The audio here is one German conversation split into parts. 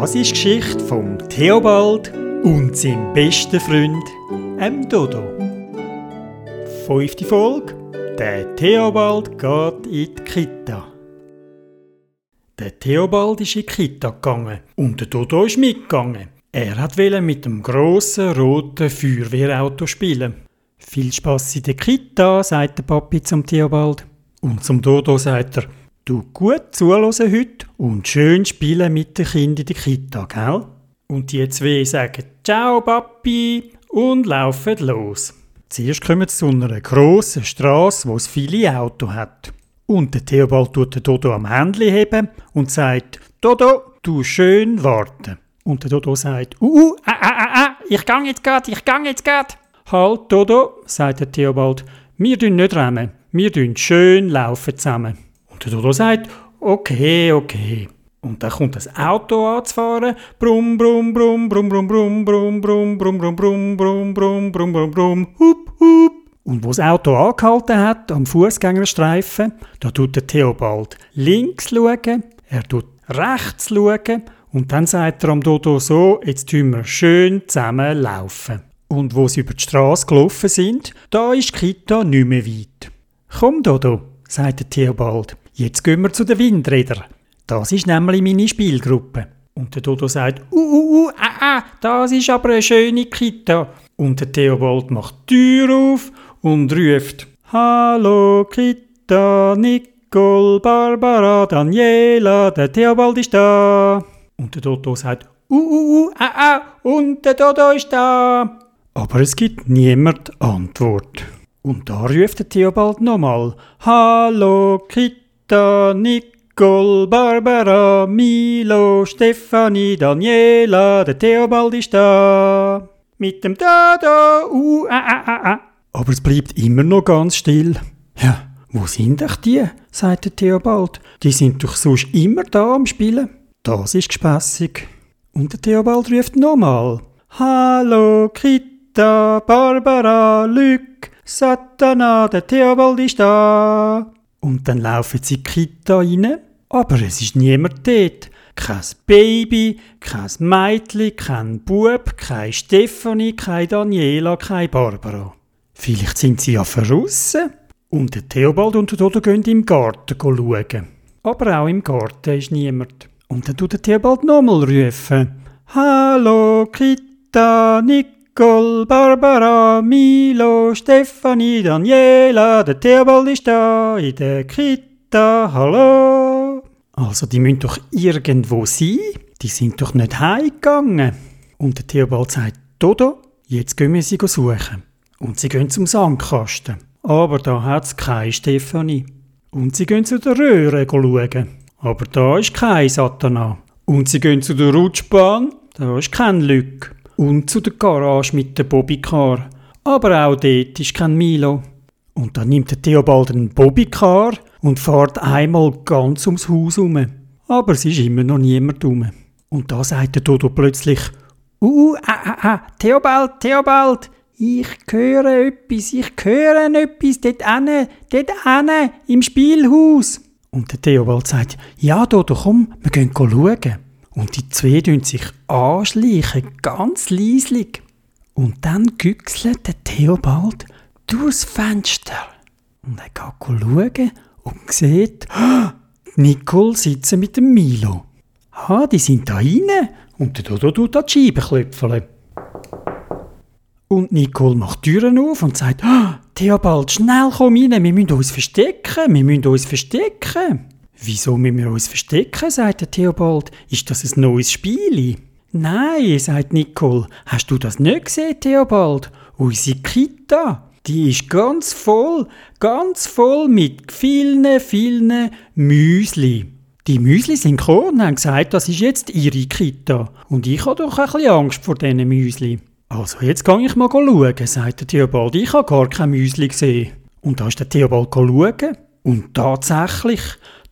Das ist die Geschichte vom Theobald und seinem besten Freund, dem Dodo. Fünfte Folge. Der Theobald geht in die Kita. Der Theobald ist in die Kita gegangen und der Dodo ist mitgegangen. Er wollte mit dem grossen roten Feuerwehrauto spielen. Viel Spass in der Kita, sagt der Papi zum Theobald. Und zum Dodo sagt er, du gut zuhören heute und schön spielen mit den Kindern in der Kita, gell? Und die zwei sagen Ciao, Papi und laufen los. Zuerst kommen sie zu einer grossen Strasse, wo es viele Autos hat. Und der Theobald tut den Dodo am Händchen heben und sagt, Dodo, du schön warten. Und der Dodo sagt, uh, uh, ah, ah, ah, ah, ich gang jetzt grad, ich gang jetzt grad. Halt, Dodo, sagt der Theobald, wir tun nicht rennen, wir tun schön laufen zusammen. Der Dodo sagt, okay, okay. Und dann kommt das Auto anzufahren. Brumm, brumm, brumm, brumm, brumm, brumm, brumm, brumm, brumm, brumm, brumm, brumm, brumm, brumm, brumm, brumm, hup, hup. Und wo das Auto angehalten hat, am Fußgängerstreifen, da tut der Theobald links schauen, er tut rechts schauen und dann sagt er am Dodo so, jetzt tun wir schön zusammen laufen. Und wo sie über die Straße gelaufen sind, da ist Kita nicht mehr weit. Komm, Dodo, sagt der Theobald, jetzt gehen wir zu den Windrädern. Das ist nämlich meine Spielgruppe. Und der Dodo sagt, uh, uh, uh, ah, ah, das ist aber eine schöne Kita. Und der Theobald macht die Tür auf und ruft, Hallo Kita, Nicole, Barbara, Daniela, der Theobald ist da. Und der Dodo sagt, uh, uh, uh, ah, ah, und der Dodo ist da. Aber es gibt niemand Antwort. Und da ruft der Theobald nochmal, Hallo Kita, Nicole, Nicole, Barbara, Milo, Stefanie, Daniela, der Theobald ist da. Mit dem Dodo, uh, ah, ah, ah, ah. Aber es bleibt immer noch ganz still. Ja, wo sind doch die? sagt der Theobald. Die sind doch sonst immer da am Spielen. Das ist gespässig. Und der Theobald ruft nochmal. Hallo, Kita, Barbara, Lück, Satana, der Theobald ist da. Und dann laufen sie in die Kita rein, aber es ist niemand dort. Kein Baby, kein Mädchen, kein Bub, keine Stefanie, keine Daniela, keine Barbara. Vielleicht sind sie ja verrissen. Und der Theobald und der Dodo gehen im Garten schauen. Aber auch im Garten ist niemand. Und dann tut der Theobald nochmal rufen. Hallo, Kita, Nicole, Barbara, Milo, Stefanie, Daniela, der Theobald ist da in der Kita, hallo. Also, die müssen doch irgendwo sein. Die sind doch nicht heimgegangen. Und der Theobald sagt, Dodo, jetzt gehen wir sie suchen. Und sie gehen zum Sandkasten. Aber da hat es keine Stefanie. Und sie gehen zu der Röhre schauen. Aber da ist kein Satana. Und sie gehen zu der Rutschbahn. Da ist kein Lück und zu der Garage mit der Bobbycar. Aber auch dort ist kein Milo. Und dann nimmt der Theobald einen Bobbycar und fährt einmal ganz ums Haus herum. Aber es ist immer noch niemand herum. Und da sagt der Dodo plötzlich, Uh, ah, ah, ah, Theobald, Theobald, ich höre etwas, ich höre etwas dort ane, dort ane, im Spielhaus. Und der Theobald sagt, ja Dodo, komm, wir gehen schauen. Und die zwei tun sich anschleichen, ganz leislich. Und dann güchselt der Theobald durchs Fenster. Und er geht schauen und sieht, Nicole sitzen mit dem Milo. Ha, die sind da rein. Und der Dodo tut an die Scheibe klopfen. Und Nicole macht die Türen auf und sagt, Theobald, schnell komm rein, wir müssen uns verstecken, wir müssen uns verstecken. Wieso müssen wir uns verstecken, sagt der Theobald. Ist das ein neues Spiel? Nein, sagt Nicole. Hast du das nicht gesehen, Theobald? Unsere Kita, die ist ganz voll, ganz voll mit vielen, vielen Müsli. Die Müsli sind gekommen und haben gesagt, das ist jetzt ihre Kita. Und ich habe doch ein bisschen Angst vor diesen Müsli. Also, jetzt kann ich mal schauen, sagt der Theobald. Ich habe gar kein Müsli gesehen. Und da ist der Theobald schauen. Und tatsächlich,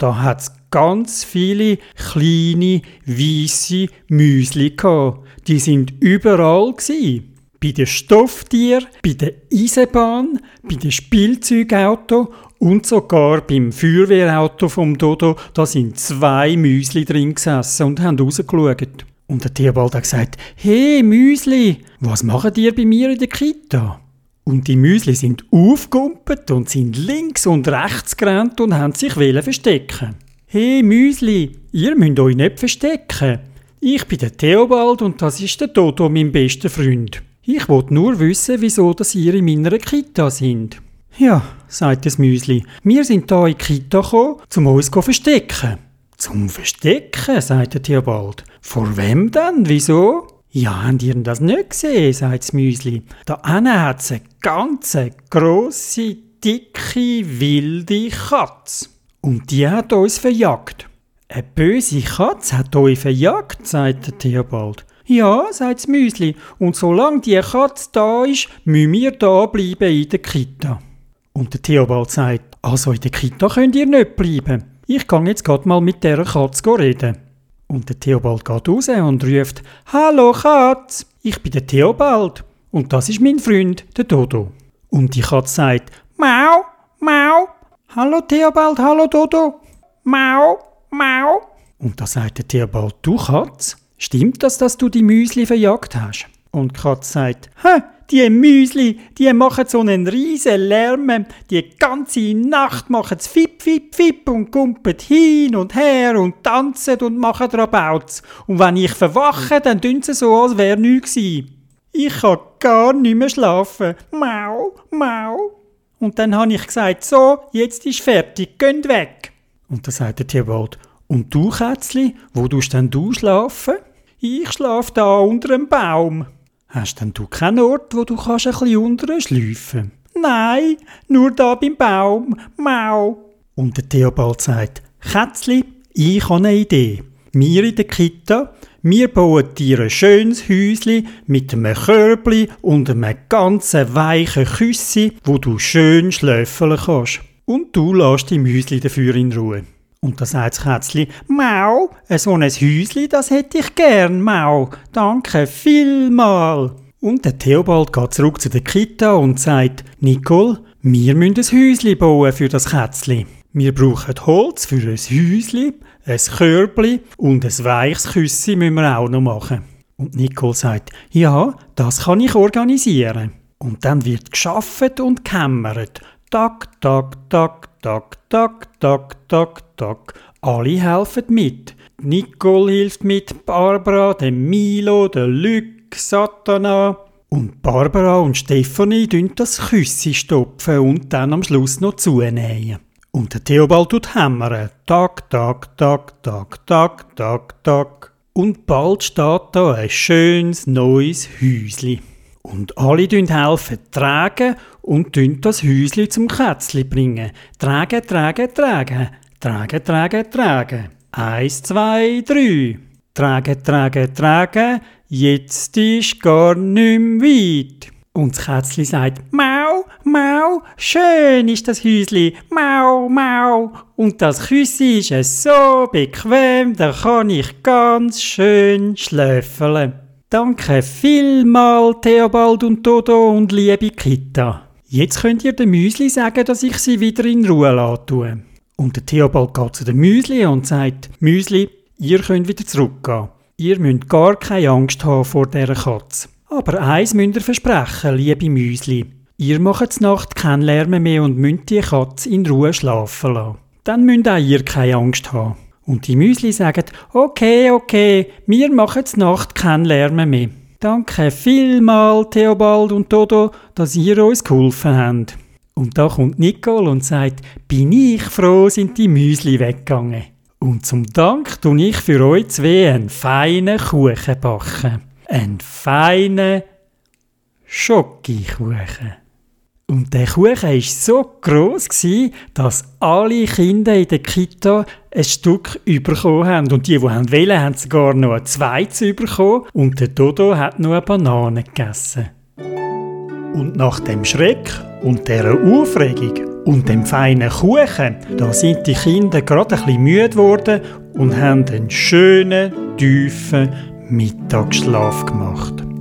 da hat es ganz viele kleine, weisse Müsli gehabt. Die sind überall gsi. Bei den Stofftieren, bei der Eisenbahn, bei den Spielzeugauto und sogar beim Feuerwehrauto vom Dodo, da sind zwei Müsli drin gesessen und haben rausgeschaut. Und der Theobald hat gesagt, hey Müsli, was machen ihr bei mir in der Kita? Und die Müsli sind aufgumpet und sind links und rechts gerannt und haben sich verstecken. Hey Müsli, ihr müsst euch nicht verstecken. Ich bin der Theobald und das ist der Dodo, mein bester Freund. Ich wollte nur wissen, wieso dass ihr in meiner Kita sind. Ja, sagt das Müsli, wir sind da in die Kita gekommen, um uns zu verstecken. Zum Verstecken, sagt der Theobald. Vor wem denn? Wieso? Ja, habt ihr das nicht gesehen, sagt das Müsli. Da hat es eine ganz grosse, dicke, wilde Katze. Und die hat uns verjagt. Eine böse Katze hat euch verjagt, sagt der Theobald. Ja, sagt das Müsli. Und solange die Katze da ist, müssen wir da bleiben in der Kita. Und der Theobald sagt, also in der Kita könnt ihr nicht bleiben. Ich kann jetzt grad mal mit dieser Katze reden. Und der Theobald geht raus und ruft, Hallo Katz, ich bin der Theobald und das ist mein Freund, der Dodo. Und die Katze sagt, Mau, Mau, Hallo Theobald, hallo Dodo, Mau, Mau. Und da sagt der Theobald, du Katz, stimmt das, dass du die Müsli verjagt hast? Und die Katze sagt, Hä, die Müsli, die machen so einen riesen Lärm, die ganze Nacht machen sie fip, fip, fip und kumpen hin und her und tanzen und machen Rabauts. Und wenn ich verwache, dann tun sie so, als wäre nichts gewesen. Ich kann gar nicht mehr schlafen. Mau, mau. Und dann habe ich gesagt, so, jetzt ist fertig, geht weg. Und dann sagt der Tierwald, und du, Kätzli, wo tust denn du schlafen? Ich schlafe da unter einem Baum. Hast denn du keinen Ort, wo du kannst ein bisschen unten schleifen? Nein, nur da beim Baum. Mau. Und der Theobald sagt, Kätzli, ich habe eine Idee. Wir in der Kita, wir bauen dir ein schönes Häuschen mit einem Körbli und einem ganz weichen Küssi, wo du schön schlöffeln kannst. Und du lässt die Müsli dafür in Ruhe. Und da sagt das Kätzli, Mau, so ein Häusli, das hätte ich gern, Mau. Danke vielmal. Und der Theobald geht zurück zu der Kita und sagt, Nicole, wir müssen ein Häusli bauen für das Kätzli. Wir brauchen Holz für ein Häusli, ein Körbli und ein weiches Küssi müssen wir auch noch machen. Und Nicole sagt, ja, das kann ich organisieren. Und dann wird geschafft und gekämmert. Tak, tak, tak, tak, tak, tak, tak, tak. Alle helfen mit. Nicole hilft mit, Barbara, der Milo, der Luc, Satana. Und Barbara und Stefanie tun das Küssi stopfen und dann am Schluss noch zunähen. Und der Theobald tut hämmern. Tak, tak, tak, tak, tak, tak, tak. Und bald steht da ein schönes neues Häusli. Und alle helfen tragen und das Häusli zum Kätzli bringen. Tragen, tragen, tragen. Tragen, tragen, tragen. Eins, zwei, drei. Tragen, tragen, tragen. Jetzt ist gar nicht mehr weit. Und das Kätzli sagt, Mau, Mau, schön ist das Häusli, Mau, Mau. Und das Küssi ist so bequem, da kann ich ganz schön schlöffeln. Danke vielmal, Theobald und Dodo und liebe Kita. Jetzt könnt ihr dem Müsli sagen, dass ich sie wieder in Ruhe lasse. Und der Theobald geht zu dem Müsli und sagt, Müsli, ihr könnt wieder zurückgehen. Ihr müsst gar keine Angst haben vor dieser Katze. Aber eins müsst ihr versprechen, liebe Müsli. Ihr macht Nacht keinen Lärm mehr und müsst die Katze in Ruhe schlafen lassen. Dann müsst auch ihr keine Angst haben. Und die Müsli sagen, okay, okay, wir machen Nacht keinen Lärm mehr. Danke vielmal, Theobald und Dodo, dass ihr uns geholfen habt. Und da kommt Nicole und sagt, bin ich froh, sind die Müsli weggegangen. Und zum Dank tun ich für euch zwei einen feinen Kuchen backen. Einen feinen Schokokuchen. Und der Kuchen war so gross, dass alle Kinder in der Kita ein Stück bekommen haben. Und die, die wollen, haben sogar noch ein zweites bekommen. Und der Dodo hat nur eine Banane gegessen. Und nach dem Schreck und dieser Aufregung und dem feinen Kuchen, da sind die Kinder gerade ein bisschen müde geworden und haben einen schönen, tiefen Mittagsschlaf gemacht.